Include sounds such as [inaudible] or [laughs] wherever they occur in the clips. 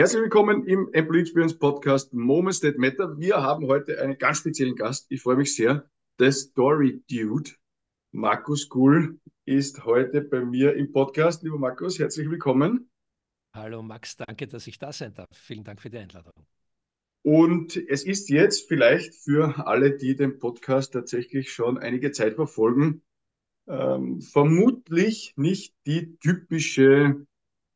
Herzlich willkommen im Employee Experience Podcast Moments That Matter. Wir haben heute einen ganz speziellen Gast. Ich freue mich sehr. Der Story Dude, Markus Gull, ist heute bei mir im Podcast. Lieber Markus, herzlich willkommen. Hallo Max, danke, dass ich da sein darf. Vielen Dank für die Einladung. Und es ist jetzt vielleicht für alle, die den Podcast tatsächlich schon einige Zeit verfolgen, ähm, vermutlich nicht die typische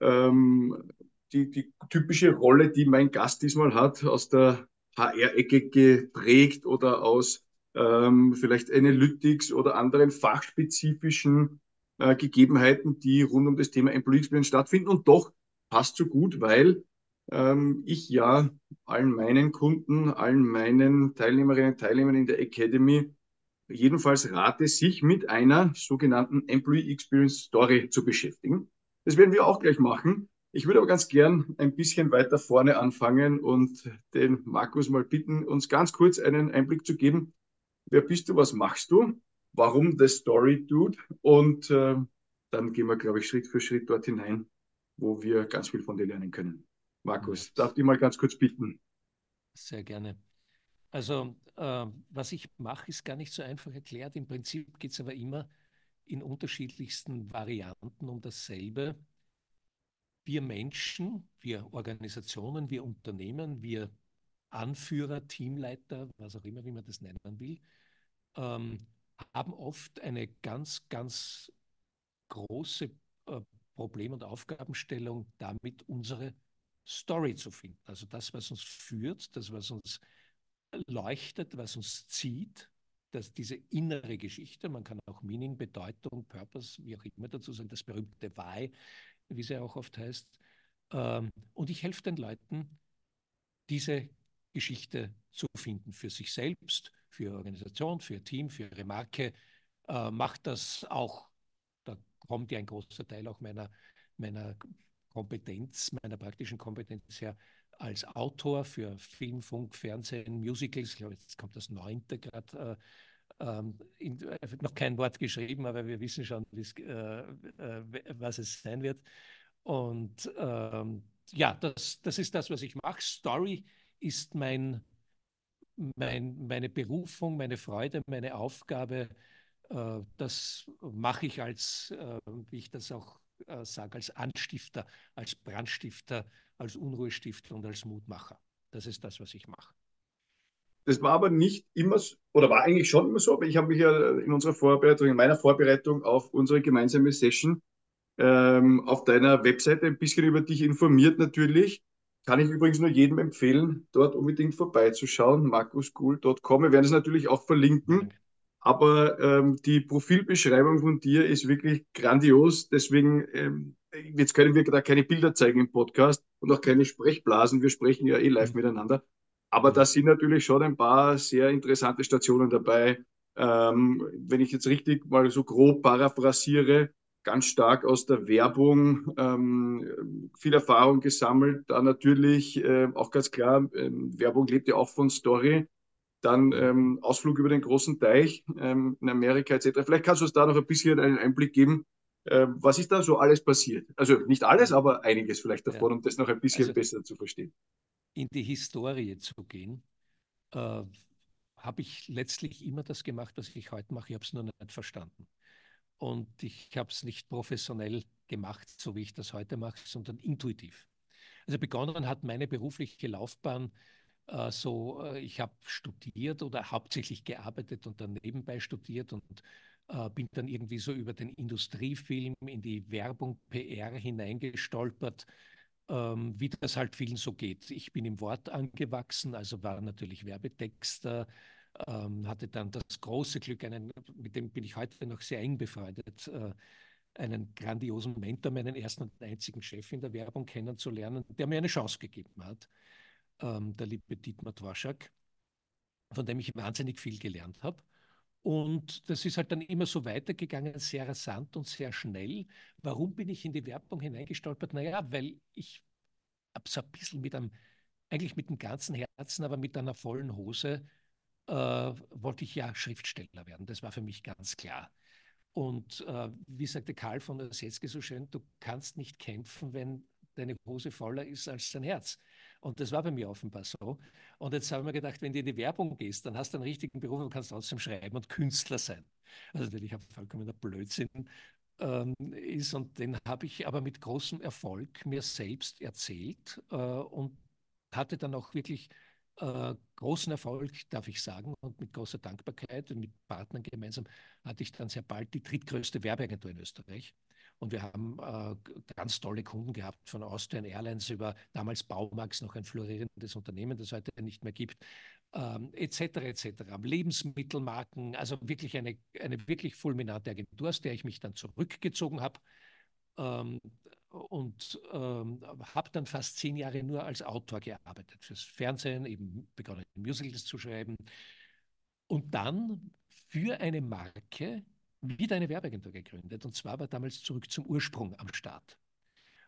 ähm, die, die typische Rolle, die mein Gast diesmal hat, aus der HR-Ecke geprägt oder aus ähm, vielleicht Analytics oder anderen fachspezifischen äh, Gegebenheiten, die rund um das Thema Employee Experience stattfinden. Und doch passt so gut, weil ähm, ich ja allen meinen Kunden, allen meinen Teilnehmerinnen und Teilnehmern in der Academy jedenfalls rate, sich mit einer sogenannten Employee Experience Story zu beschäftigen. Das werden wir auch gleich machen. Ich würde aber ganz gern ein bisschen weiter vorne anfangen und den Markus mal bitten, uns ganz kurz einen Einblick zu geben. Wer bist du? Was machst du? Warum The Story Dude? Und äh, dann gehen wir, glaube ich, Schritt für Schritt dort hinein, wo wir ganz viel von dir lernen können. Markus, darf ich mal ganz kurz bitten? Sehr gerne. Also, äh, was ich mache, ist gar nicht so einfach erklärt. Im Prinzip geht es aber immer in unterschiedlichsten Varianten um dasselbe wir Menschen, wir Organisationen, wir Unternehmen, wir Anführer, Teamleiter, was auch immer, wie man das nennen will, ähm, haben oft eine ganz, ganz große äh, Problem- und Aufgabenstellung, damit unsere Story zu finden. Also das, was uns führt, das, was uns leuchtet, was uns zieht, dass diese innere Geschichte, man kann auch Meaning, Bedeutung, Purpose, wie auch immer dazu sagen, das berühmte Why, wie sie auch oft heißt. Ähm, und ich helfe den Leuten, diese Geschichte zu finden für sich selbst, für ihre Organisation, für ihr Team, für ihre Marke. Äh, macht das auch, da kommt ja ein großer Teil auch meiner, meiner Kompetenz, meiner praktischen Kompetenz her, als Autor für Film, Funk, Fernsehen, Musicals. Ich glaube, jetzt kommt das neunte gerade. Äh, ähm, äh, noch kein Wort geschrieben, aber wir wissen schon, äh, äh, was es sein wird. Und ähm, ja, das, das ist das, was ich mache. Story ist mein, mein, meine Berufung, meine Freude, meine Aufgabe. Äh, das mache ich als, äh, wie ich das auch sage, als Anstifter, als Brandstifter, als Unruhestifter und als Mutmacher. Das ist das, was ich mache. Das war aber nicht immer, oder war eigentlich schon immer so, aber ich habe mich ja in unserer Vorbereitung, in meiner Vorbereitung auf unsere gemeinsame Session ähm, auf deiner Webseite ein bisschen über dich informiert natürlich. Kann ich übrigens nur jedem empfehlen, dort unbedingt vorbeizuschauen, markuscool.com. Wir werden es natürlich auch verlinken. Aber ähm, die Profilbeschreibung von dir ist wirklich grandios. Deswegen, ähm, jetzt können wir da keine Bilder zeigen im Podcast und auch keine Sprechblasen. Wir sprechen ja eh live mhm. miteinander. Aber da sind natürlich schon ein paar sehr interessante Stationen dabei. Ähm, wenn ich jetzt richtig mal so grob paraphrasiere, ganz stark aus der Werbung ähm, viel Erfahrung gesammelt. Da natürlich äh, auch ganz klar, ähm, Werbung lebt ja auch von Story. Dann ähm, Ausflug über den großen Teich ähm, in Amerika etc. Vielleicht kannst du uns da noch ein bisschen einen Einblick geben. Äh, was ist da so alles passiert? Also nicht alles, aber einiges vielleicht davon, ja. um das noch ein bisschen also, besser zu verstehen. In die Historie zu gehen, äh, habe ich letztlich immer das gemacht, was ich heute mache. Ich habe es nur nicht verstanden. Und ich habe es nicht professionell gemacht, so wie ich das heute mache, sondern intuitiv. Also begonnen hat meine berufliche Laufbahn so, äh, ich habe studiert oder hauptsächlich gearbeitet und dann nebenbei studiert und äh, bin dann irgendwie so über den Industriefilm in die Werbung, PR hineingestolpert, ähm, wie das halt vielen so geht. Ich bin im Wort angewachsen, also war natürlich Werbetexter, ähm, hatte dann das große Glück, einen, mit dem bin ich heute noch sehr eng befreundet, äh, einen grandiosen Mentor, meinen ersten und einzigen Chef in der Werbung kennenzulernen, der mir eine Chance gegeben hat, ähm, der liebe Dietmar Dworschak, von dem ich wahnsinnig viel gelernt habe. Und das ist halt dann immer so weitergegangen, sehr rasant und sehr schnell. Warum bin ich in die Werbung hineingestolpert? Naja, weil ich so ein bisschen mit einem, eigentlich mit dem ganzen Herzen, aber mit einer vollen Hose äh, wollte ich ja Schriftsteller werden. Das war für mich ganz klar. Und äh, wie sagte Karl von der Setzke so schön, du kannst nicht kämpfen, wenn deine Hose voller ist als dein Herz. Und das war bei mir offenbar so. Und jetzt habe ich mir gedacht, wenn du in die Werbung gehst, dann hast du einen richtigen Beruf und kannst trotzdem schreiben und Künstler sein. Also natürlich habe vollkommener Blödsinn ähm, ist und den habe ich aber mit großem Erfolg mir selbst erzählt äh, und hatte dann auch wirklich äh, großen Erfolg, darf ich sagen, und mit großer Dankbarkeit und mit Partnern gemeinsam hatte ich dann sehr bald die drittgrößte Werbeagentur in Österreich. Und wir haben äh, ganz tolle Kunden gehabt, von Austrian Airlines über damals Baumax, noch ein florierendes Unternehmen, das heute nicht mehr gibt, ähm, etc. etc. Lebensmittelmarken, also wirklich eine, eine wirklich fulminante Agentur, aus der ich mich dann zurückgezogen habe. Ähm, und ähm, habe dann fast zehn Jahre nur als Autor gearbeitet, fürs Fernsehen, eben begonnen Musicals zu schreiben. Und dann für eine Marke wieder eine Werbeagentur gegründet. Und zwar war damals zurück zum Ursprung am Start.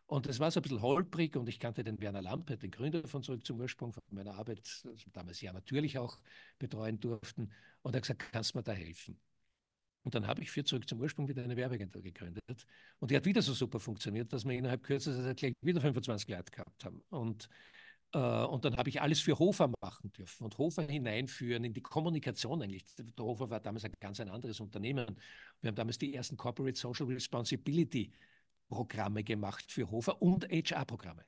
Und das war so ein bisschen holprig und ich kannte den Werner Lampe, den Gründer von Zurück zum Ursprung, von meiner Arbeit, also damals ja natürlich auch betreuen durften. Und er hat gesagt, kannst du mir da helfen? Und dann habe ich für Zurück zum Ursprung wieder eine Werbeagentur gegründet. Und die hat wieder so super funktioniert, dass wir innerhalb kürzester Zeit gleich wieder 25 Leute gehabt haben. Und und dann habe ich alles für Hofer machen dürfen und Hofer hineinführen in die Kommunikation eigentlich. Der Hofer war damals ein ganz ein anderes Unternehmen. Wir haben damals die ersten Corporate Social Responsibility Programme gemacht für Hofer und HR-Programme.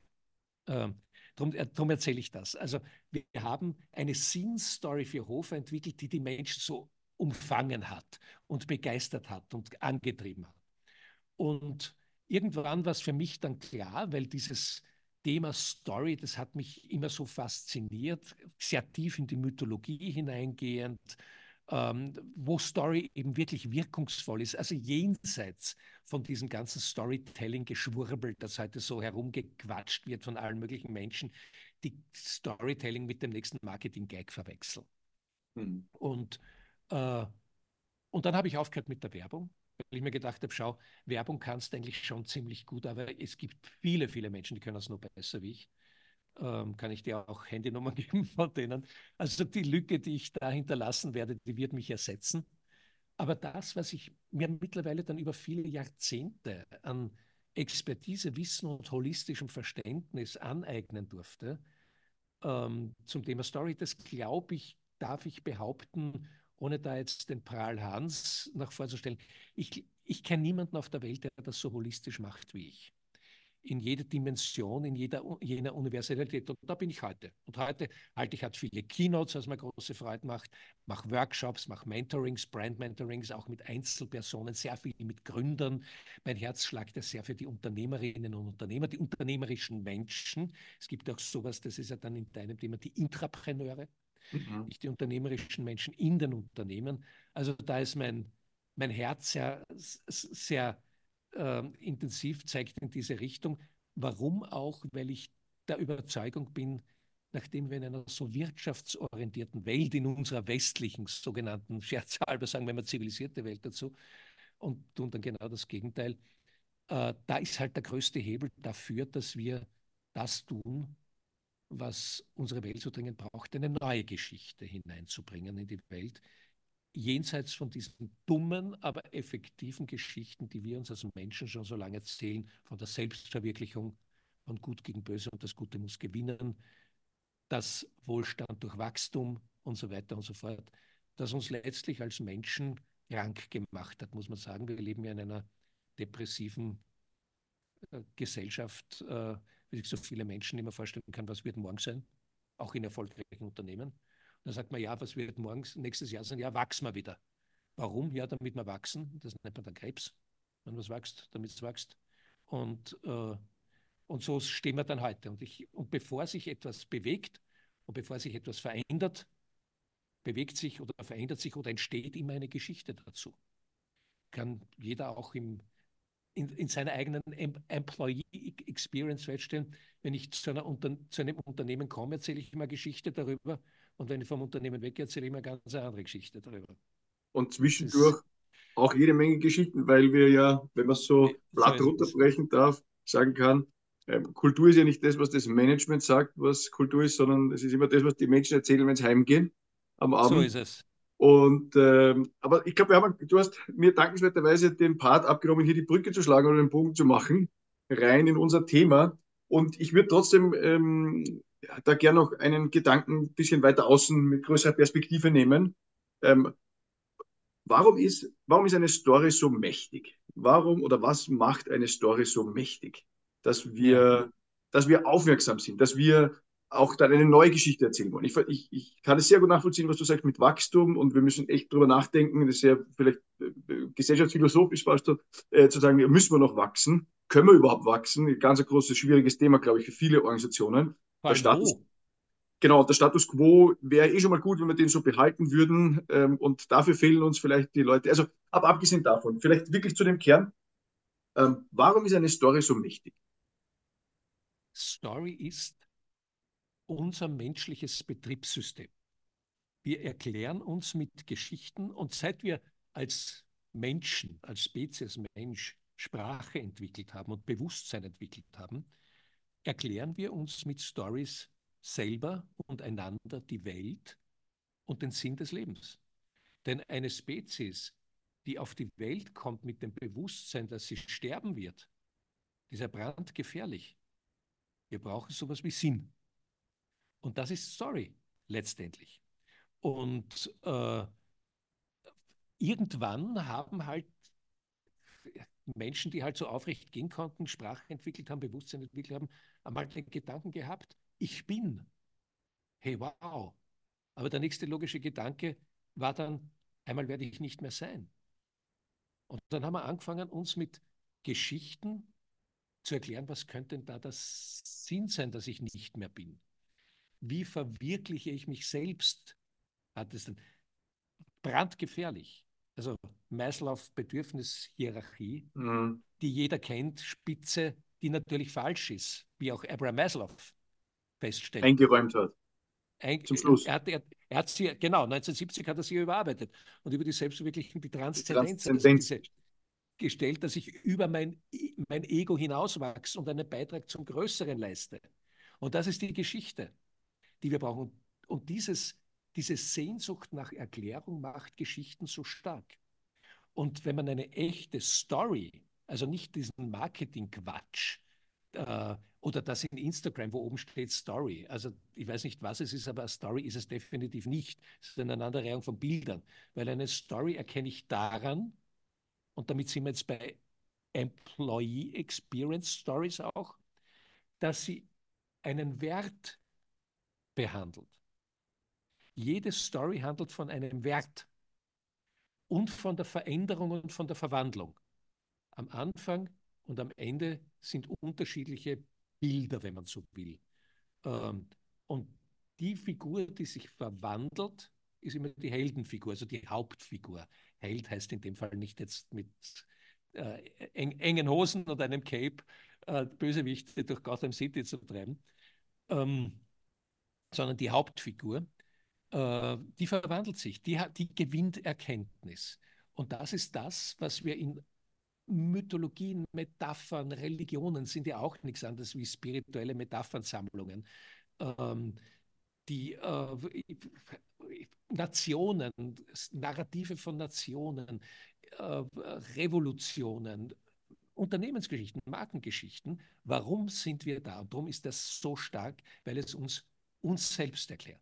Ähm, darum, äh, erzähle ich das. Also wir haben eine Sinn-Story für Hofer entwickelt, die die Menschen so umfangen hat und begeistert hat und angetrieben hat. Und irgendwann war es für mich dann klar, weil dieses Thema Story, das hat mich immer so fasziniert, sehr tief in die Mythologie hineingehend, ähm, wo Story eben wirklich wirkungsvoll ist, also jenseits von diesem ganzen Storytelling-Geschwurbel, das heute so herumgequatscht wird von allen möglichen Menschen, die Storytelling mit dem nächsten Marketing-Gag verwechseln. Mhm. Und, äh, und dann habe ich aufgehört mit der Werbung weil ich mir gedacht habe, schau, Werbung kannst du eigentlich schon ziemlich gut, aber es gibt viele, viele Menschen, die können das nur besser wie ich. Ähm, kann ich dir auch Handynummern [laughs] geben von denen. Also die Lücke, die ich da hinterlassen werde, die wird mich ersetzen. Aber das, was ich mir mittlerweile dann über viele Jahrzehnte an Expertise, Wissen und holistischem Verständnis aneignen durfte, ähm, zum Thema Story, das glaube ich, darf ich behaupten, ohne da jetzt den Pral Hans nach vorzustellen, ich, ich kenne niemanden auf der Welt, der das so holistisch macht wie ich. In jeder Dimension, in jeder, jener Universalität. Und da bin ich heute. Und heute halte ich halt viele Keynotes, was mir große Freude macht, mache Workshops, mache Mentorings, Brand-Mentorings, auch mit Einzelpersonen, sehr viel mit Gründern. Mein Herz schlagt ja sehr für die Unternehmerinnen und Unternehmer, die unternehmerischen Menschen. Es gibt auch sowas, das ist ja dann in deinem Thema die Intrapreneure mhm. nicht die unternehmerischen Menschen in den Unternehmen. Also da ist mein, mein Herz sehr, sehr äh, intensiv, zeigt in diese Richtung. Warum auch? Weil ich der Überzeugung bin, nachdem wir in einer so wirtschaftsorientierten Welt, in unserer westlichen sogenannten, scherzhalber sagen wir mal zivilisierte Welt dazu, und tun dann genau das Gegenteil, äh, da ist halt der größte Hebel dafür, dass wir das tun, was unsere Welt so dringend braucht, eine neue Geschichte hineinzubringen in die Welt, jenseits von diesen dummen, aber effektiven Geschichten, die wir uns als Menschen schon so lange erzählen, von der Selbstverwirklichung, von Gut gegen Böse und das Gute muss gewinnen, das Wohlstand durch Wachstum und so weiter und so fort, das uns letztlich als Menschen krank gemacht hat, muss man sagen. Wir leben ja in einer depressiven äh, Gesellschaft, äh, wie sich so viele Menschen immer vorstellen kann, was wird morgen sein, auch in erfolgreichen Unternehmen. Und dann sagt man, ja, was wird morgen, nächstes Jahr sein? Ja, wachsen wir wieder. Warum? Ja, damit wir wachsen. Das nennt man dann Krebs. Wenn was wächst, damit es wächst. Und, äh, und so stehen wir dann heute. Und, ich, und bevor sich etwas bewegt und bevor sich etwas verändert, bewegt sich oder verändert sich oder entsteht immer eine Geschichte dazu. Kann jeder auch im in, in seiner eigenen Employee Experience feststellen, wenn ich zu, Unter zu einem Unternehmen komme, erzähle ich immer Geschichte darüber und wenn ich vom Unternehmen weg erzähle ich immer eine ganz andere Geschichte darüber. Und zwischendurch auch jede Menge Geschichten, weil wir ja, wenn man es so platt runterbrechen darf, sagen kann, ähm, Kultur ist ja nicht das, was das Management sagt, was Kultur ist, sondern es ist immer das, was die Menschen erzählen, wenn sie heimgehen am Abend. So ist es. Und ähm, aber ich glaube, du hast mir dankenswerterweise den Part abgenommen, hier die Brücke zu schlagen oder den Bogen zu machen, rein in unser Thema. Und ich würde trotzdem ähm, da gerne noch einen Gedanken ein bisschen weiter außen mit größerer Perspektive nehmen. Ähm, warum, ist, warum ist eine Story so mächtig? Warum oder was macht eine Story so mächtig? Dass wir, dass wir aufmerksam sind, dass wir auch dann eine neue Geschichte erzählen wollen. Ich, ich, ich kann es sehr gut nachvollziehen, was du sagst mit Wachstum und wir müssen echt drüber nachdenken. Das ist ja vielleicht äh, gesellschaftsphilosophisch fast äh, zu sagen, müssen wir noch wachsen? Können wir überhaupt wachsen? Ein ganz großes, schwieriges Thema, glaube ich, für viele Organisationen. Der Status, genau, der Status quo wäre eh schon mal gut, wenn wir den so behalten würden ähm, und dafür fehlen uns vielleicht die Leute. Also, aber abgesehen davon, vielleicht wirklich zu dem Kern. Ähm, warum ist eine Story so mächtig? Story ist unser menschliches Betriebssystem. Wir erklären uns mit Geschichten und seit wir als Menschen, als Spezies Mensch Sprache entwickelt haben und Bewusstsein entwickelt haben, erklären wir uns mit Stories selber und einander die Welt und den Sinn des Lebens. Denn eine Spezies, die auf die Welt kommt mit dem Bewusstsein, dass sie sterben wird, ist ja brandgefährlich. Wir brauchen sowas wie Sinn. Und das ist Story letztendlich. Und äh, irgendwann haben halt Menschen, die halt so aufrecht gehen konnten, Sprache entwickelt haben, Bewusstsein entwickelt haben, einmal den Gedanken gehabt, ich bin. Hey, wow. Aber der nächste logische Gedanke war dann, einmal werde ich nicht mehr sein. Und dann haben wir angefangen, uns mit Geschichten zu erklären, was könnte denn da das Sinn sein, dass ich nicht mehr bin wie verwirkliche ich mich selbst, hat es dann brandgefährlich. Also Maslow Bedürfnishierarchie, mhm. die jeder kennt, Spitze, die natürlich falsch ist, wie auch Abraham Maslow feststellt. Eingeräumt hat. Ein, Zum Schluss. Er, er, er, hat sie, genau, 1970 hat er sie überarbeitet und über die Selbstverwirklichung, die Transzendenz, die Transzendenz. Also gestellt, dass ich über mein, mein Ego hinauswachse und einen Beitrag zum Größeren leiste. Und das ist die Geschichte die wir brauchen. Und dieses, diese Sehnsucht nach Erklärung macht Geschichten so stark. Und wenn man eine echte Story, also nicht diesen Marketing-Quatsch äh, oder das in Instagram, wo oben steht Story, also ich weiß nicht, was es ist, aber eine Story ist es definitiv nicht. Es ist eine Aneinanderreihung von Bildern, weil eine Story erkenne ich daran, und damit sind wir jetzt bei Employee Experience Stories auch, dass sie einen Wert behandelt. Jede Story handelt von einem Wert und von der Veränderung und von der Verwandlung. Am Anfang und am Ende sind unterschiedliche Bilder, wenn man so will. Ähm, und die Figur, die sich verwandelt, ist immer die Heldenfigur, also die Hauptfigur. Held heißt in dem Fall nicht jetzt mit äh, engen Hosen und einem Cape äh, Bösewichte durch Gotham City zu treiben. Ähm, sondern die Hauptfigur, äh, die verwandelt sich, die, hat, die gewinnt Erkenntnis. Und das ist das, was wir in Mythologien, Metaphern, Religionen sind ja auch nichts anderes wie spirituelle Metaphernsammlungen. Ähm, die äh, Nationen, Narrative von Nationen, äh, Revolutionen, Unternehmensgeschichten, Markengeschichten. Warum sind wir da? Und darum ist das so stark, weil es uns uns selbst erklärt.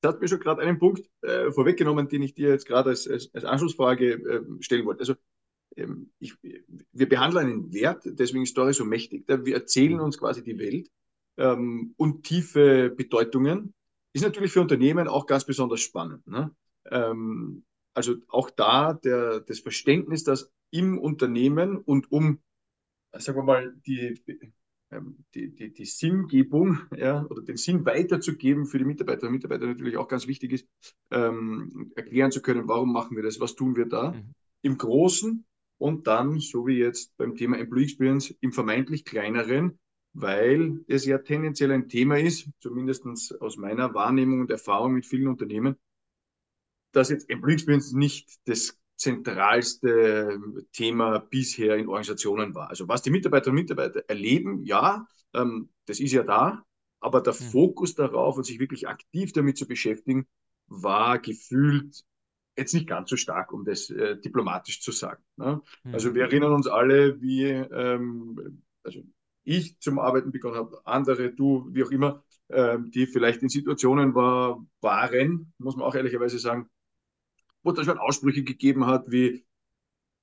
Das hat mir schon gerade einen Punkt äh, vorweggenommen, den ich dir jetzt gerade als, als, als, Anschlussfrage äh, stellen wollte. Also ähm, ich, wir behandeln einen Wert, deswegen ist Story so mächtig. Wir erzählen uns quasi die Welt ähm, und tiefe Bedeutungen. Ist natürlich für Unternehmen auch ganz besonders spannend. Ne? Ähm, also auch da der, das Verständnis, dass im Unternehmen und um, sagen wir mal, die die, die, die Sinngebung ja, oder den Sinn weiterzugeben für die Mitarbeiterinnen und Mitarbeiter natürlich auch ganz wichtig ist, ähm, erklären zu können, warum machen wir das, was tun wir da mhm. im Großen und dann, so wie jetzt beim Thema Employee Experience, im vermeintlich kleineren, weil es ja tendenziell ein Thema ist, zumindest aus meiner Wahrnehmung und Erfahrung mit vielen Unternehmen, dass jetzt Employee Experience nicht das zentralste Thema bisher in Organisationen war. Also was die Mitarbeiterinnen und Mitarbeiter erleben, ja, ähm, das ist ja da, aber der mhm. Fokus darauf und sich wirklich aktiv damit zu beschäftigen, war gefühlt jetzt nicht ganz so stark, um das äh, diplomatisch zu sagen. Ne? Mhm. Also wir erinnern uns alle, wie ähm, also ich zum Arbeiten begonnen habe, andere, du, wie auch immer, äh, die vielleicht in Situationen war, waren, muss man auch ehrlicherweise sagen, wo es schon Aussprüche gegeben hat, wie,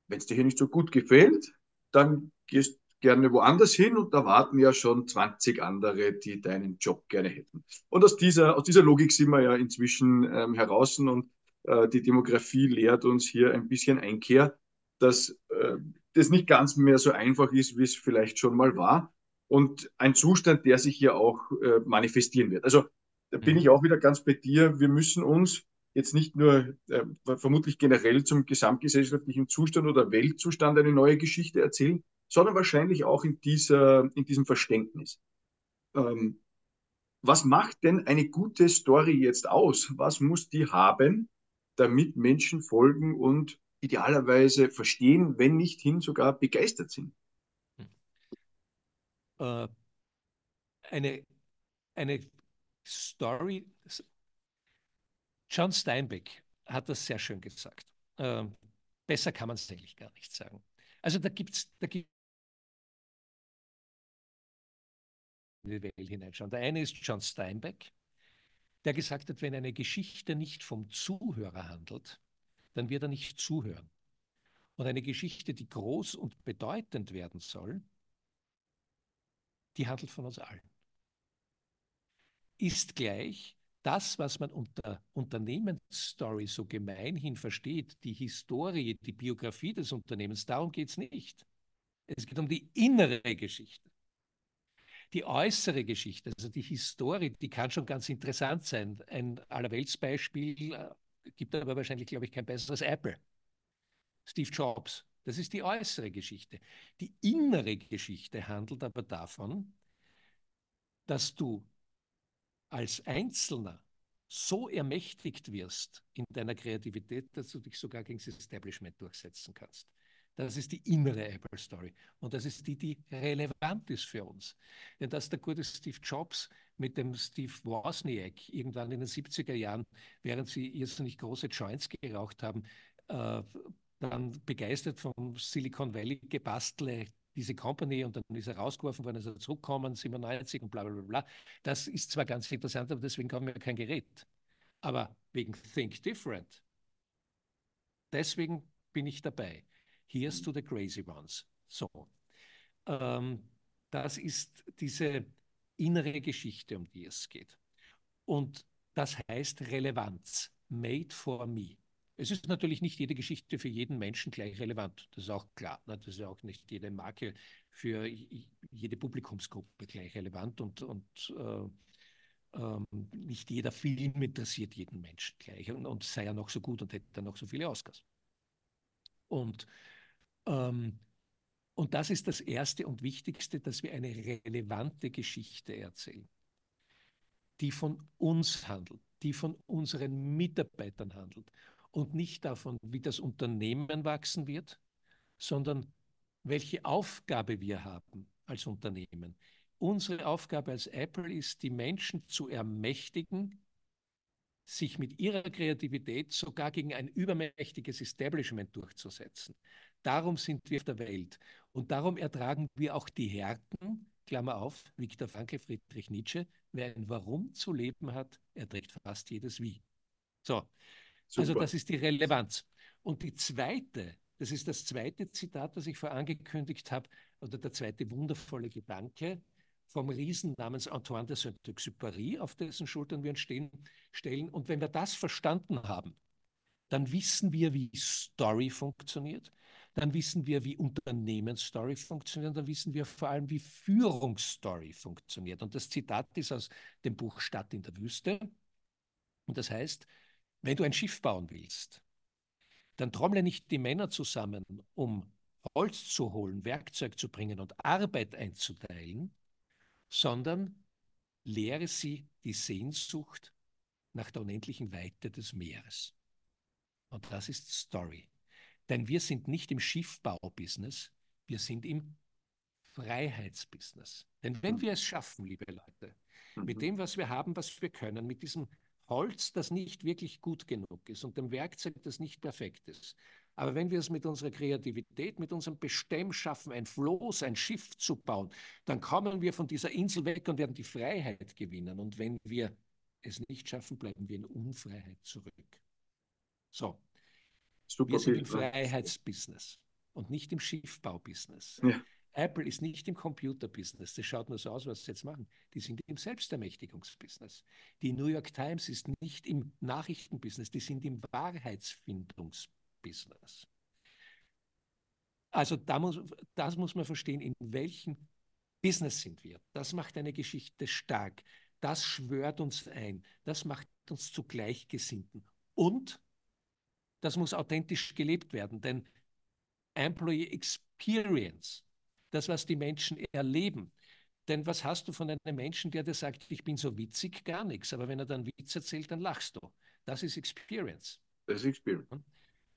wenn es dir hier nicht so gut gefällt, dann gehst gerne woanders hin und da warten ja schon 20 andere, die deinen Job gerne hätten. Und aus dieser, aus dieser Logik sind wir ja inzwischen ähm, heraus und äh, die Demografie lehrt uns hier ein bisschen Einkehr, dass äh, das nicht ganz mehr so einfach ist, wie es vielleicht schon mal war. Und ein Zustand, der sich hier auch äh, manifestieren wird. Also da bin mhm. ich auch wieder ganz bei dir. Wir müssen uns jetzt nicht nur äh, vermutlich generell zum gesamtgesellschaftlichen Zustand oder Weltzustand eine neue Geschichte erzählen, sondern wahrscheinlich auch in, dieser, in diesem Verständnis. Ähm, was macht denn eine gute Story jetzt aus? Was muss die haben, damit Menschen folgen und idealerweise verstehen, wenn nicht hin sogar begeistert sind? Äh, eine, eine Story, John Steinbeck hat das sehr schön gesagt. Äh, besser kann man es eigentlich gar nicht sagen. Also da gibt es da in die Welt hineinschauen. Der eine ist John Steinbeck, der gesagt hat, wenn eine Geschichte nicht vom Zuhörer handelt, dann wird er nicht zuhören. Und eine Geschichte, die groß und bedeutend werden soll, die handelt von uns allen. Ist gleich das, was man unter Unternehmensstory so gemeinhin versteht, die Historie, die Biografie des Unternehmens, darum geht es nicht. Es geht um die innere Geschichte. Die äußere Geschichte, also die Historie, die kann schon ganz interessant sein. Ein Allerweltsbeispiel äh, gibt aber wahrscheinlich, glaube ich, kein besseres Apple. Steve Jobs. Das ist die äußere Geschichte. Die innere Geschichte handelt aber davon, dass du als Einzelner so ermächtigt wirst in deiner Kreativität, dass du dich sogar gegen das Establishment durchsetzen kannst. Das ist die innere Apple Story. Und das ist die, die relevant ist für uns. Denn dass der gute Steve Jobs mit dem Steve Wozniak irgendwann in den 70er Jahren, während sie irrsinnig große Joints geraucht haben, äh, dann begeistert vom Silicon Valley gebastle diese Company und dann ist er rausgeworfen worden, ist er zurückgekommen, 97 und bla bla bla. Das ist zwar ganz interessant, aber deswegen haben wir kein Gerät. Aber wegen Think Different, deswegen bin ich dabei. Here's to the crazy ones. So. Ähm, das ist diese innere Geschichte, um die es geht. Und das heißt Relevanz. Made for me. Es ist natürlich nicht jede Geschichte für jeden Menschen gleich relevant. Das ist auch klar. Ne? Das ist auch nicht jede Marke für jede Publikumsgruppe gleich relevant und, und äh, äh, nicht jeder Film interessiert jeden Menschen gleich und, und sei er noch so gut und hätte dann noch so viele Oscars. Und ähm, und das ist das Erste und Wichtigste, dass wir eine relevante Geschichte erzählen, die von uns handelt, die von unseren Mitarbeitern handelt und nicht davon, wie das Unternehmen wachsen wird, sondern welche Aufgabe wir haben als Unternehmen. Unsere Aufgabe als Apple ist, die Menschen zu ermächtigen, sich mit ihrer Kreativität sogar gegen ein übermächtiges Establishment durchzusetzen. Darum sind wir auf der Welt. Und darum ertragen wir auch die Härten, Klammer auf, Viktor Frankl, Friedrich Nietzsche, wer ein Warum zu leben hat, erträgt fast jedes Wie. So, Super. also das ist die Relevanz. Und die zweite, das ist das zweite Zitat, das ich vorangekündigt habe, oder der zweite wundervolle Gedanke vom Riesen namens Antoine de Saint-Exupéry, auf dessen Schultern wir uns stehen, stellen. Und wenn wir das verstanden haben, dann wissen wir, wie Story funktioniert, dann wissen wir, wie Unternehmensstory funktioniert, dann wissen wir vor allem, wie Führungsstory funktioniert. Und das Zitat ist aus dem Buch Stadt in der Wüste. Und das heißt, wenn du ein Schiff bauen willst, dann trommle nicht die Männer zusammen, um Holz zu holen, Werkzeug zu bringen und Arbeit einzuteilen, sondern lehre sie die Sehnsucht nach der unendlichen Weite des Meeres. Und das ist Story. Denn wir sind nicht im Schiffbau-Business, wir sind im Freiheitsbusiness. Denn wenn mhm. wir es schaffen, liebe Leute, mit mhm. dem, was wir haben, was wir können, mit diesem Holz, das nicht wirklich gut genug ist und dem Werkzeug, das nicht perfekt ist, Aber wenn wir es mit unserer Kreativität, mit unserem Bestemm schaffen, ein Floß, ein Schiff zu bauen, dann kommen wir von dieser Insel weg und werden die Freiheit gewinnen. Und wenn wir es nicht schaffen, bleiben wir in Unfreiheit zurück. So. Super wir sind im Freiheitsbusiness und nicht im Schiffbaubusiness. Ja. Apple ist nicht im Computerbusiness, das schaut nur so aus, was sie jetzt machen. Die sind im Selbstermächtigungsbusiness. Die New York Times ist nicht im Nachrichtenbusiness, die sind im Wahrheitsfindungsbusiness. Also da muss, das muss man verstehen, in welchem Business sind wir. Das macht eine Geschichte stark. Das schwört uns ein. Das macht uns zu Gleichgesinnten. Und das muss authentisch gelebt werden, denn Employee Experience das, was die Menschen erleben. Denn was hast du von einem Menschen, der dir sagt, ich bin so witzig? Gar nichts. Aber wenn er dann Witz erzählt, dann lachst du. Das ist Experience. Das ist Experience.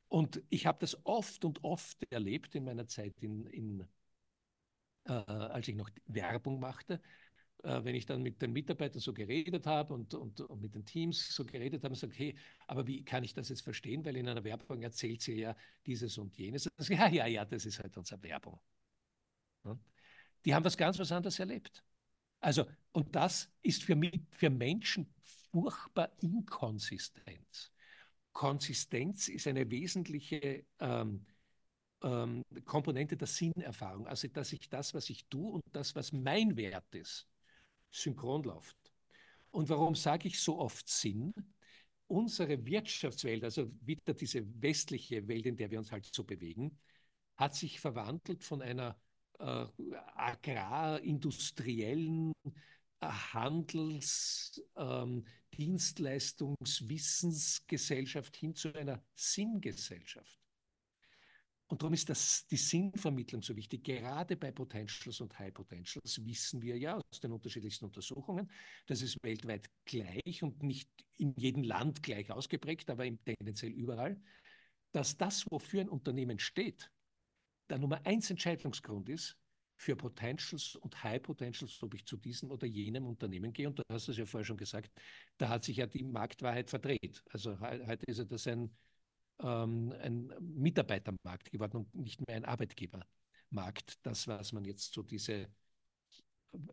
Und ich habe das oft und oft erlebt in meiner Zeit, in, in äh, als ich noch Werbung machte, äh, wenn ich dann mit den Mitarbeitern so geredet habe und, und, und mit den Teams so geredet habe und sage, hey, aber wie kann ich das jetzt verstehen? Weil in einer Werbung erzählt sie ja dieses und jenes. Also, ja, ja, ja, das ist halt unsere Werbung. Die haben was ganz was anderes erlebt. Also, und das ist für, mich, für Menschen furchtbar inkonsistent. Konsistenz ist eine wesentliche ähm, ähm, Komponente der Sinnerfahrung. Also, dass ich das, was ich tue und das, was mein Wert ist, synchron läuft. Und warum sage ich so oft Sinn? Unsere Wirtschaftswelt, also wieder diese westliche Welt, in der wir uns halt so bewegen, hat sich verwandelt von einer äh, agrarindustriellen äh, Handels-, ähm, Dienstleistungs-, Wissensgesellschaft hin zu einer Sinngesellschaft. Und darum ist das, die Sinnvermittlung so wichtig. Gerade bei Potentials und High Potentials wissen wir ja aus den unterschiedlichsten Untersuchungen, dass es weltweit gleich und nicht in jedem Land gleich ausgeprägt, aber tendenziell überall, dass das, wofür ein Unternehmen steht, der Nummer eins Entscheidungsgrund ist für Potentials und High Potentials, ob ich zu diesem oder jenem Unternehmen gehe. Und du hast es ja vorher schon gesagt, da hat sich ja die Marktwahrheit verdreht. Also heute ist ja das ein, ähm, ein Mitarbeitermarkt geworden und nicht mehr ein Arbeitgebermarkt. Das, was man jetzt so diese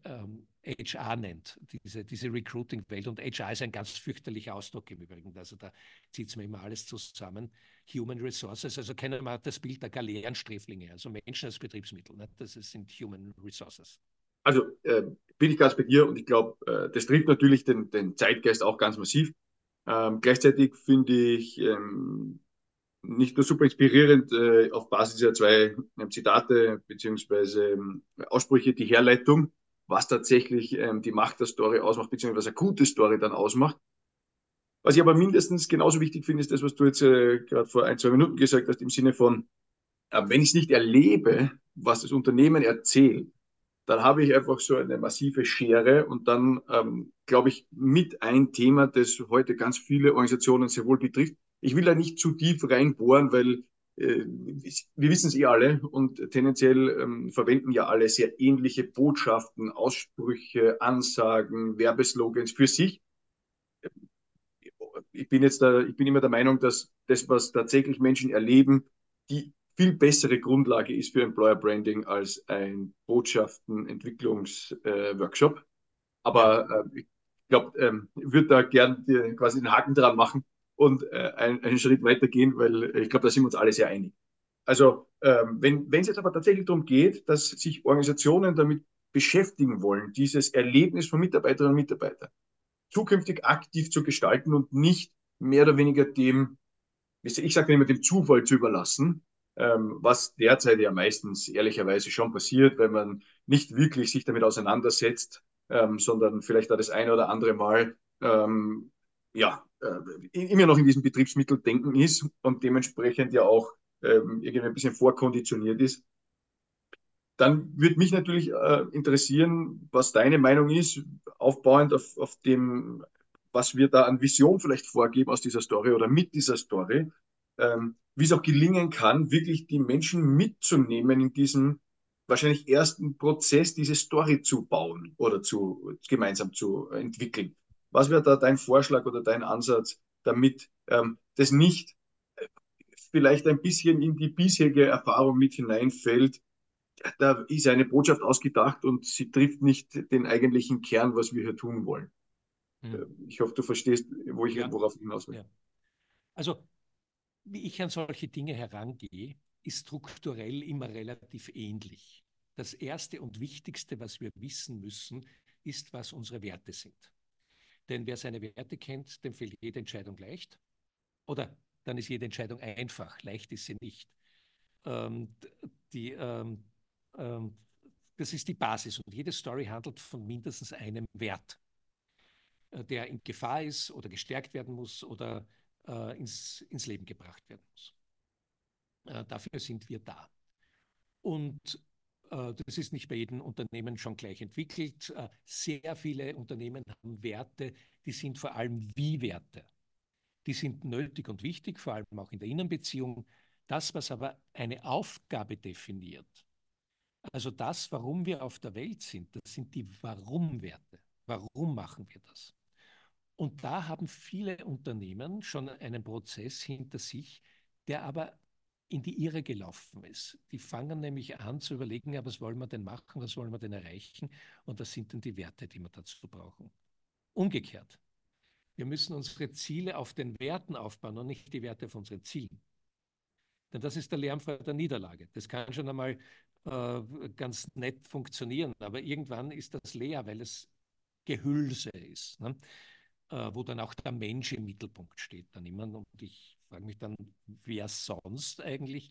ähm, HR nennt, diese, diese Recruiting-Welt. Und HR ist ein ganz fürchterlicher Ausdruck im Übrigen. Also da zieht es mir immer alles zusammen. Human Resources, also kennen wir das Bild der Galeerensträflinge, also Menschen als Betriebsmittel. Ne? Das sind Human Resources. Also äh, bin ich ganz bei dir und ich glaube, äh, das trifft natürlich den, den Zeitgeist auch ganz massiv. Ähm, gleichzeitig finde ich ähm, nicht nur super inspirierend äh, auf Basis dieser zwei äh, Zitate beziehungsweise ähm, Aussprüche die Herleitung, was tatsächlich ähm, die Macht der Story ausmacht, beziehungsweise was eine gute Story dann ausmacht. Was ich aber mindestens genauso wichtig finde, ist das, was du jetzt äh, gerade vor ein, zwei Minuten gesagt hast, im Sinne von, äh, wenn ich es nicht erlebe, was das Unternehmen erzählt, dann habe ich einfach so eine massive Schere und dann, ähm, glaube ich, mit ein Thema, das heute ganz viele Organisationen sehr wohl betrifft. Ich will da nicht zu tief reinbohren, weil wir wissen es eh alle und tendenziell ähm, verwenden ja alle sehr ähnliche Botschaften, Aussprüche, Ansagen, Werbeslogans für sich. Ich bin jetzt da, ich bin immer der Meinung, dass das, was tatsächlich Menschen erleben, die viel bessere Grundlage ist für Employer Branding als ein Botschaften-Entwicklungsworkshop. Äh, Aber äh, ich glaube, ähm, ich würde da gern die, quasi den Haken dran machen und äh, ein, einen Schritt weitergehen, weil ich glaube, da sind wir uns alle sehr einig. Also ähm, wenn es jetzt aber tatsächlich darum geht, dass sich Organisationen damit beschäftigen wollen, dieses Erlebnis von Mitarbeiterinnen und Mitarbeitern zukünftig aktiv zu gestalten und nicht mehr oder weniger dem, ich sage immer, dem Zufall zu überlassen, ähm, was derzeit ja meistens ehrlicherweise schon passiert, wenn man nicht wirklich sich damit auseinandersetzt, ähm, sondern vielleicht da das eine oder andere Mal ähm, ja, äh, immer noch in diesem Betriebsmitteldenken ist und dementsprechend ja auch ähm, irgendwie ein bisschen vorkonditioniert ist. Dann würde mich natürlich äh, interessieren, was deine Meinung ist, aufbauend auf, auf dem, was wir da an Vision vielleicht vorgeben aus dieser Story oder mit dieser Story, ähm, wie es auch gelingen kann, wirklich die Menschen mitzunehmen in diesem wahrscheinlich ersten Prozess, diese Story zu bauen oder zu gemeinsam zu entwickeln. Was wäre da dein Vorschlag oder dein Ansatz, damit ähm, das nicht vielleicht ein bisschen in die bisherige Erfahrung mit hineinfällt, da ist eine Botschaft ausgedacht und sie trifft nicht den eigentlichen Kern, was wir hier tun wollen. Hm. Ich hoffe, du verstehst, wo ich, ja. worauf ich hinaus will. Ja. Also, wie ich an solche Dinge herangehe, ist strukturell immer relativ ähnlich. Das Erste und Wichtigste, was wir wissen müssen, ist, was unsere Werte sind. Denn wer seine Werte kennt, dem fällt jede Entscheidung leicht. Oder dann ist jede Entscheidung einfach. Leicht ist sie nicht. Ähm, die, ähm, ähm, das ist die Basis. Und jede Story handelt von mindestens einem Wert, äh, der in Gefahr ist oder gestärkt werden muss oder äh, ins, ins Leben gebracht werden muss. Äh, dafür sind wir da. Und das ist nicht bei jedem Unternehmen schon gleich entwickelt. Äh, sehr viele Unternehmen haben Werte, die sind vor allem Wie-Werte. Die sind nötig und wichtig, vor allem auch in der Innenbeziehung. Das, was aber eine Aufgabe definiert, also das, warum wir auf der Welt sind, das sind die Warum-Werte. Warum machen wir das? Und da haben viele Unternehmen schon einen Prozess hinter sich, der aber in die Irre gelaufen ist. Die fangen nämlich an zu überlegen, ja, was wollen wir denn machen, was wollen wir denn erreichen? Und das sind dann die Werte, die wir dazu brauchen. Umgekehrt. Wir müssen unsere Ziele auf den Werten aufbauen und nicht die Werte auf unseren Zielen. Denn das ist der Lärm vor der Niederlage. Das kann schon einmal äh, ganz nett funktionieren, aber irgendwann ist das leer, weil es Gehülse ist, ne? äh, wo dann auch der Mensch im Mittelpunkt steht dann immer. Und ich frage mich dann, wer sonst eigentlich,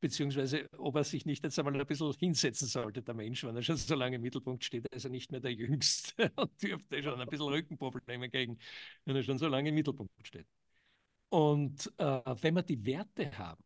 beziehungsweise ob er sich nicht jetzt einmal ein bisschen hinsetzen sollte, der Mensch, wenn er schon so lange im Mittelpunkt steht, ist er nicht mehr der Jüngste [laughs] und dürfte schon ein bisschen Rückenprobleme kriegen, wenn er schon so lange im Mittelpunkt steht. Und äh, wenn wir die Werte haben,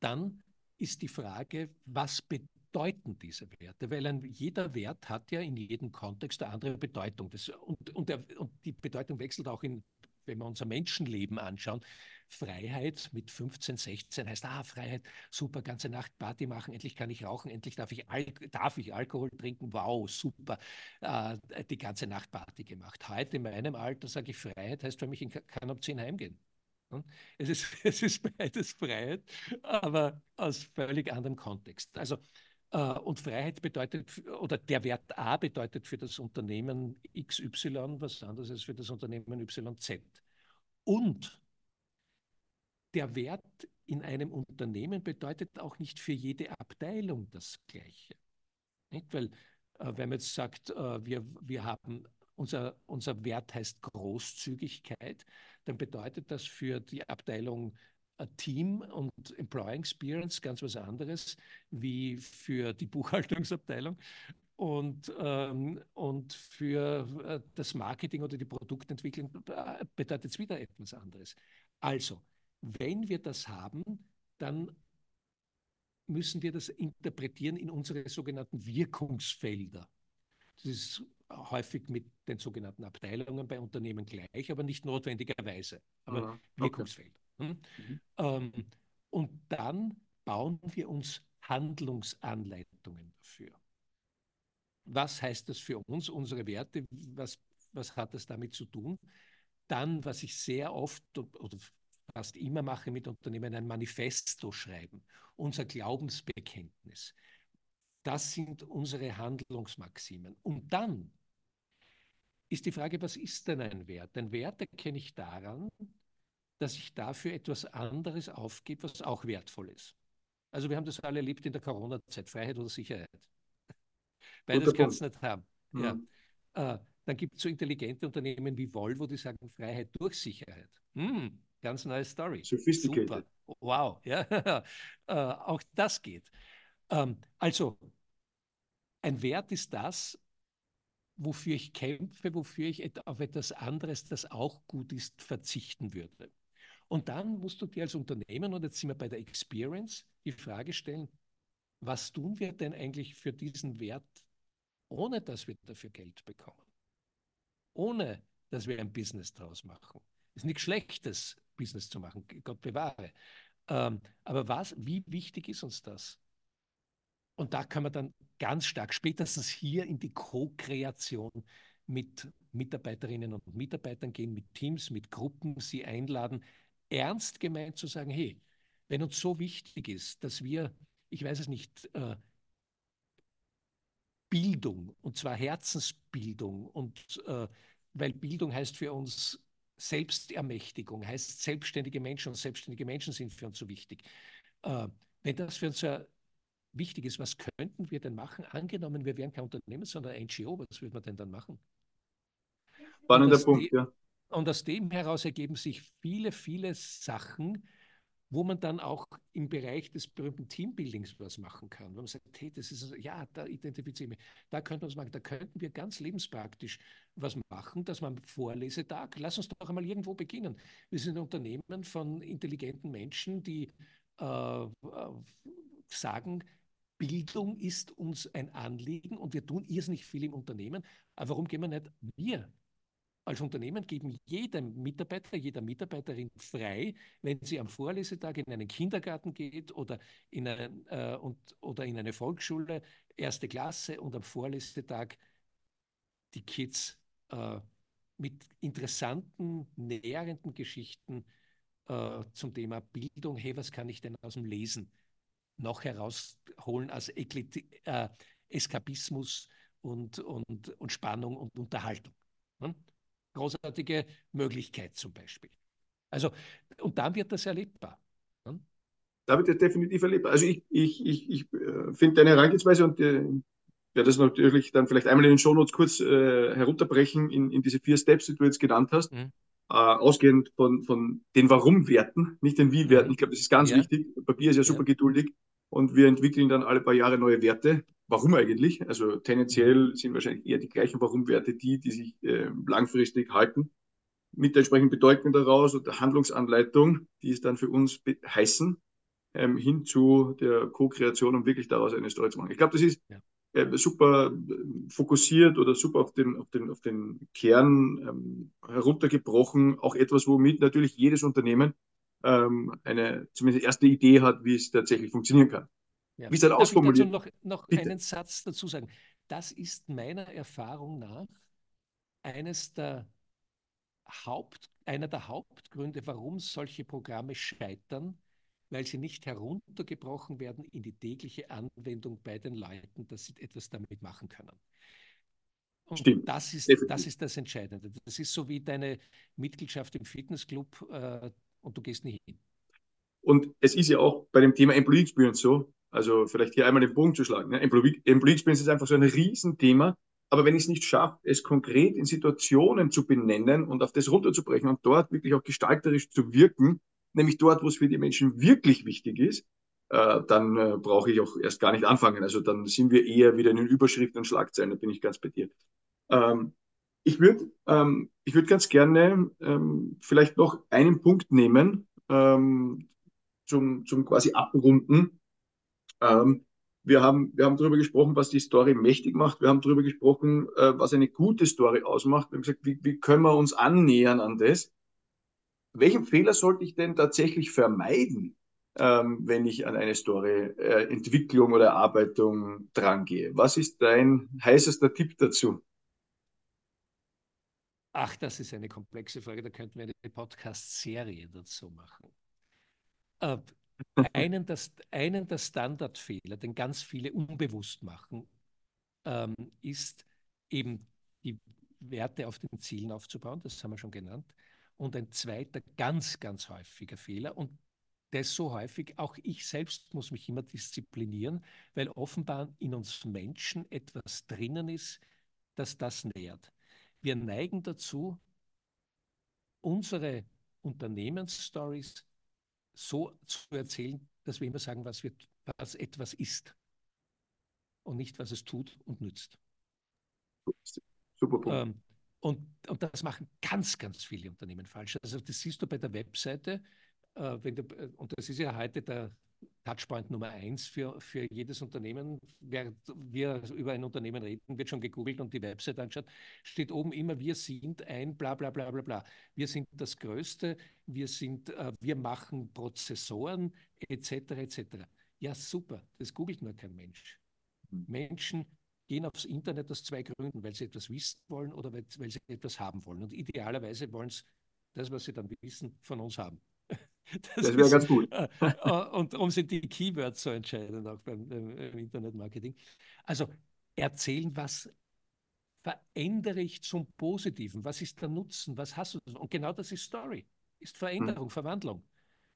dann ist die Frage, was bedeuten diese Werte? Weil ein, jeder Wert hat ja in jedem Kontext eine andere Bedeutung. Das, und, und, der, und die Bedeutung wechselt auch in wenn wir unser Menschenleben anschauen, Freiheit mit 15, 16 heißt, ah, Freiheit, super, ganze Nacht Party machen, endlich kann ich rauchen, endlich darf ich, Al darf ich Alkohol trinken, wow, super, äh, die ganze Nacht Party gemacht. Heute in meinem Alter sage ich, Freiheit heißt für mich, ich kann um 10 heimgehen. Es ist, [laughs] es ist beides Freiheit, aber aus völlig anderem Kontext. Also, und Freiheit bedeutet, oder der Wert A bedeutet für das Unternehmen XY was anderes als für das Unternehmen YZ. Und der Wert in einem Unternehmen bedeutet auch nicht für jede Abteilung das Gleiche. Nicht? Weil, äh, wenn man jetzt sagt, äh, wir, wir haben, unser, unser Wert heißt Großzügigkeit, dann bedeutet das für die Abteilung äh, Team und Employee Experience ganz was anderes wie für die Buchhaltungsabteilung. Und, ähm, und für äh, das Marketing oder die Produktentwicklung äh, bedeutet es wieder etwas anderes. Also, wenn wir das haben, dann müssen wir das interpretieren in unsere sogenannten Wirkungsfelder. Das ist häufig mit den sogenannten Abteilungen bei Unternehmen gleich, aber nicht notwendigerweise, aber Aha, Wirkungsfeld. Hm? Mhm. Ähm, und dann bauen wir uns Handlungsanleitungen dafür. Was heißt das für uns, unsere Werte? Was, was hat das damit zu tun? Dann, was ich sehr oft oder fast immer mache mit Unternehmen, ein Manifesto schreiben, unser Glaubensbekenntnis. Das sind unsere Handlungsmaximen. Und dann ist die Frage, was ist denn ein Wert? Ein Wert erkenne ich daran, dass ich dafür etwas anderes aufgebe, was auch wertvoll ist. Also wir haben das alle erlebt in der Corona-Zeit, Freiheit oder Sicherheit. [laughs] Beides kannst du nicht haben. Mhm. Ja. Äh, dann gibt es so intelligente Unternehmen wie Volvo, die sagen Freiheit durch Sicherheit. Hm, ganz neue Story. Super. Wow. Ja. [laughs] äh, auch das geht. Ähm, also, ein Wert ist das, wofür ich kämpfe, wofür ich auf etwas anderes, das auch gut ist, verzichten würde. Und dann musst du dir als Unternehmen, und jetzt sind wir bei der Experience, die Frage stellen, was tun wir denn eigentlich für diesen Wert, ohne dass wir dafür Geld bekommen? Ohne dass wir ein Business draus machen. Es ist nichts Schlechtes, Business zu machen, Gott bewahre. Ähm, aber was, wie wichtig ist uns das? Und da kann man dann ganz stark spätestens hier in die Co-Kreation mit Mitarbeiterinnen und Mitarbeitern gehen, mit Teams, mit Gruppen, sie einladen. Ernst gemeint zu sagen, hey, wenn uns so wichtig ist, dass wir, ich weiß es nicht, äh, Bildung, und zwar Herzensbildung, und äh, weil Bildung heißt für uns Selbstermächtigung, heißt selbstständige Menschen und selbstständige Menschen sind für uns so wichtig. Äh, wenn das für uns ja wichtig ist, was könnten wir denn machen? Angenommen, wir wären kein Unternehmen, sondern ein NGO, was würde man denn dann machen? Spannender Punkt, ja. Und aus dem heraus ergeben sich viele, viele Sachen, wo man dann auch im Bereich des berühmten Teambuildings was machen kann. Wenn man sagt, hey, das ist, ja, da identifiziere ich mich, da könnte man was machen, da könnten wir ganz lebenspraktisch was machen, dass man Vorlesetag, lass uns doch einmal irgendwo beginnen. Wir sind ein Unternehmen von intelligenten Menschen, die äh, äh sagen, Bildung ist uns ein Anliegen und wir tun irrsinnig viel im Unternehmen. Aber warum gehen wir nicht wir als Unternehmen geben jedem Mitarbeiter, jeder Mitarbeiterin frei, wenn sie am Vorlesetag in einen Kindergarten geht oder in, ein, äh, und, oder in eine Volksschule, erste Klasse und am Vorlesetag die Kids äh, mit interessanten, nährenden Geschichten äh, zum Thema Bildung, hey, was kann ich denn aus dem Lesen noch herausholen als Ekleti äh, Eskapismus und, und, und Spannung und Unterhaltung. Hm? Großartige Möglichkeit zum Beispiel. Also, und dann wird das erlebbar. Ne? Da wird das definitiv erlebbar. Also ich, ich, ich, ich äh, finde deine Herangehensweise und äh, werde das natürlich dann vielleicht einmal in den Shownotes kurz äh, herunterbrechen in, in diese vier Steps, die du jetzt genannt hast. Mhm. Äh, ausgehend von, von den Warum-Werten, nicht den Wie-Werten. Mhm. Ich glaube, das ist ganz ja. wichtig. Papier ist ja super ja. geduldig und wir entwickeln dann alle paar Jahre neue Werte. Warum eigentlich? Also tendenziell mhm. sind wahrscheinlich eher die gleichen Warum-Werte die, die sich äh, langfristig halten. Mit der entsprechenden Bedeutung daraus und der Handlungsanleitung, die es dann für uns heißen, ähm, hin zu der Co-Kreation, um wirklich daraus eine Story zu machen. Ich glaube, das ist ja. äh, super äh, fokussiert oder super auf den, auf den, auf den Kern ähm, heruntergebrochen. Auch etwas, womit natürlich jedes Unternehmen ähm, eine zumindest erste Idee hat, wie es tatsächlich funktionieren kann. Ja. Wie ist das ausformuliert? Ich dazu noch, noch einen Satz dazu sagen. Das ist meiner Erfahrung nach eines der Haupt, einer der Hauptgründe, warum solche Programme scheitern, weil sie nicht heruntergebrochen werden in die tägliche Anwendung bei den Leuten, dass sie etwas damit machen können. Und Stimmt. Das ist, das ist das Entscheidende. Das ist so wie deine Mitgliedschaft im Fitnessclub äh, und du gehst nicht hin. Und es ist ja auch bei dem Thema Employee Experience so, also vielleicht hier einmal den Bogen zu schlagen. Ne? Employee, Employee Experience ist einfach so ein Riesenthema. Aber wenn ich es nicht schaffe, es konkret in Situationen zu benennen und auf das runterzubrechen und dort wirklich auch gestalterisch zu wirken, nämlich dort, wo es für die Menschen wirklich wichtig ist, äh, dann äh, brauche ich auch erst gar nicht anfangen. Also dann sind wir eher wieder in den Überschriften und Schlagzeilen, da bin ich ganz bei dir. Ähm, ich würde ähm, ich würd ganz gerne ähm, vielleicht noch einen Punkt nehmen ähm, zum, zum quasi Abrunden ähm, wir haben, wir haben darüber gesprochen, was die Story mächtig macht. Wir haben darüber gesprochen, äh, was eine gute Story ausmacht. Wir haben gesagt, wie, wie können wir uns annähern an das? Welchen Fehler sollte ich denn tatsächlich vermeiden, ähm, wenn ich an eine Story-Entwicklung äh, oder Erarbeitung drangehe? Was ist dein heißester Tipp dazu? Ach, das ist eine komplexe Frage. Da könnten wir eine Podcast-Serie dazu machen. Äh, einen, das, einen der Standardfehler, den ganz viele unbewusst machen, ähm, ist eben die Werte auf den Zielen aufzubauen, das haben wir schon genannt. Und ein zweiter ganz, ganz häufiger Fehler, und das so häufig, auch ich selbst muss mich immer disziplinieren, weil offenbar in uns Menschen etwas drinnen ist, das das nährt. Wir neigen dazu, unsere Unternehmensstories so zu erzählen, dass wir immer sagen, was, wird, was etwas ist und nicht, was es tut und nützt. Super Punkt. Ähm, und, und das machen ganz, ganz viele Unternehmen falsch. Also das siehst du bei der Webseite, äh, wenn du, äh, und das ist ja heute der, Touchpoint Nummer eins für, für jedes Unternehmen. Während wir über ein Unternehmen reden, wird schon gegoogelt und die Website anschaut, steht oben immer, wir sind ein bla bla bla bla bla. Wir sind das Größte, wir, sind, äh, wir machen Prozessoren etc. etc. Ja, super, das googelt nur kein Mensch. Mhm. Menschen gehen aufs Internet aus zwei Gründen, weil sie etwas wissen wollen oder weil, weil sie etwas haben wollen. Und idealerweise wollen sie das, was sie dann wissen, von uns haben. Das, das wäre ganz gut. Äh, äh, und darum sind die Keywords so entscheidend auch beim, beim Internetmarketing. Also erzählen, was verändere ich zum Positiven? Was ist der Nutzen? Was hast du? Und genau das ist Story, ist Veränderung, hm. Verwandlung.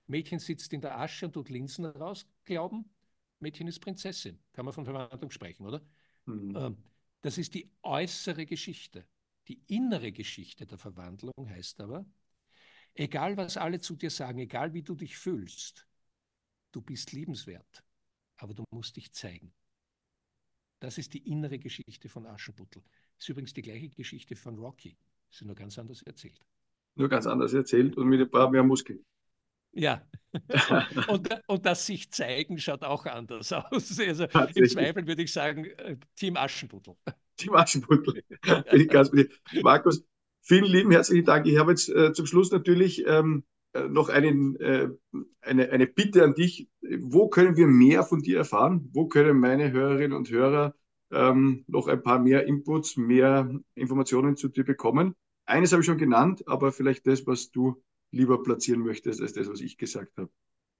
Mädchen sitzt in der Asche und tut Linsen raus, glauben, Mädchen ist Prinzessin. Kann man von Verwandlung sprechen, oder? Hm. Das ist die äußere Geschichte. Die innere Geschichte der Verwandlung heißt aber, egal was alle zu dir sagen, egal wie du dich fühlst, du bist liebenswert, aber du musst dich zeigen. Das ist die innere Geschichte von Aschenputtel. Das ist übrigens die gleiche Geschichte von Rocky. Ist nur ganz anders erzählt. Nur ganz anders erzählt und mit ein paar mehr Muskeln. Ja, [laughs] und, und das sich zeigen schaut auch anders aus. Also im Zweifel würde ich sagen, äh, Team Aschenputtel. Team Aschenputtel. [laughs] Bin ich ganz Markus, vielen lieben herzlichen Dank. Ich habe jetzt äh, zum Schluss natürlich ähm, äh, noch einen, äh, eine, eine Bitte an dich. Wo können wir mehr von dir erfahren? Wo können meine Hörerinnen und Hörer ähm, noch ein paar mehr Inputs, mehr Informationen zu dir bekommen? Eines habe ich schon genannt, aber vielleicht das, was du lieber platzieren möchtest, als das, was ich gesagt habe.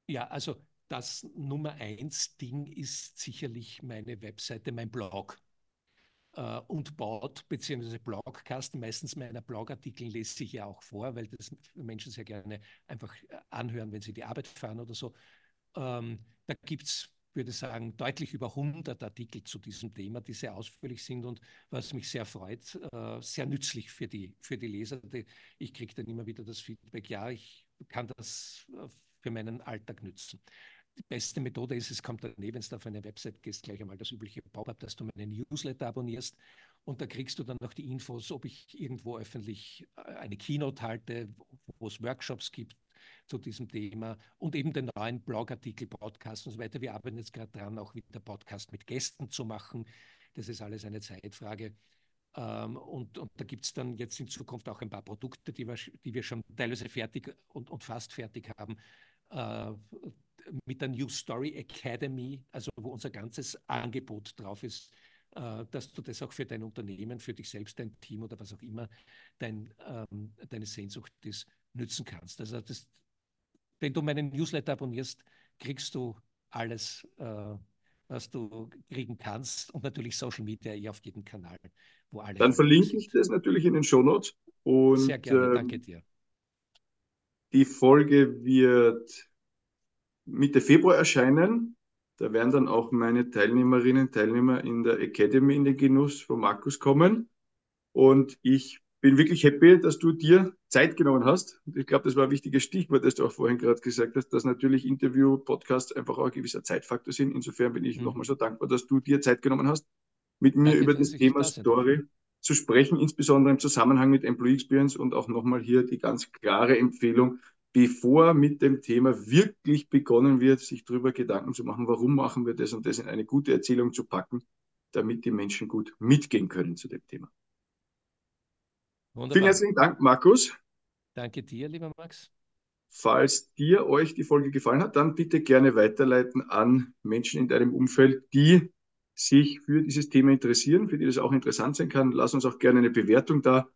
Ja, also das Nummer eins Ding ist sicherlich meine Webseite, mein Blog äh, und baut, beziehungsweise Blogcast. Meistens meiner Blogartikel lese ich ja auch vor, weil das Menschen sehr gerne einfach äh, anhören, wenn sie die Arbeit fahren oder so. Ähm, da gibt es, würde ich sagen, deutlich über 100 Artikel zu diesem Thema, die sehr ausführlich sind und was mich sehr freut, äh, sehr nützlich für die, für die Leser. Ich kriege dann immer wieder das Feedback, ja, ich kann das äh, für meinen Alltag nützen die beste Methode ist, es kommt dann, eh, wenn du auf eine Website gehst, gleich einmal das übliche Pop-up, dass du meinen Newsletter abonnierst und da kriegst du dann noch die Infos, ob ich irgendwo öffentlich äh, eine Keynote halte, wo es Workshops gibt zu diesem Thema und eben den neuen Blogartikel, Podcast und so weiter. Wir arbeiten jetzt gerade dran, auch wieder Podcast mit Gästen zu machen. Das ist alles eine Zeitfrage. Ähm, und, und, da gibt es dann jetzt in Zukunft auch ein paar Produkte, die wir, die wir schon teilweise fertig und, und fast fertig haben, mit der New Story Academy, also wo unser ganzes Angebot drauf ist, äh, dass du das auch für dein Unternehmen, für dich selbst, dein Team oder was auch immer dein, ähm, deine Sehnsucht ist, nützen kannst. Also das, wenn du meinen Newsletter abonnierst, kriegst du alles, äh, was du kriegen kannst und natürlich Social Media eh auf jedem Kanal, wo alle. Dann verlinke ich das natürlich in den Show Notes. Sehr gerne, danke ähm, dir. Die Folge wird Mitte Februar erscheinen. Da werden dann auch meine Teilnehmerinnen und Teilnehmer in der Academy in den Genuss von Markus kommen. Und ich bin wirklich happy, dass du dir Zeit genommen hast. Und ich glaube, das war ein wichtiges Stichwort, das du auch vorhin gerade gesagt hast, dass natürlich Interview, Podcasts einfach auch ein gewisser Zeitfaktor sind. Insofern bin ich mhm. nochmal so dankbar, dass du dir Zeit genommen hast, mit mir Danke, über das Thema da Story zu sprechen, insbesondere im Zusammenhang mit Employee Experience und auch nochmal hier die ganz klare Empfehlung, bevor mit dem Thema wirklich begonnen wird, sich darüber Gedanken zu machen, warum machen wir das und das in eine gute Erzählung zu packen, damit die Menschen gut mitgehen können zu dem Thema. Wunderbar. Vielen herzlichen Dank, Markus. Danke dir, lieber Max. Falls dir euch die Folge gefallen hat, dann bitte gerne weiterleiten an Menschen in deinem Umfeld, die sich für dieses Thema interessieren, für die das auch interessant sein kann. Lass uns auch gerne eine Bewertung da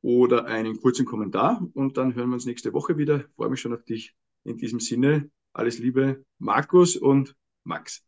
oder einen kurzen Kommentar und dann hören wir uns nächste Woche wieder. Ich freue mich schon auf dich. In diesem Sinne, alles Liebe, Markus und Max.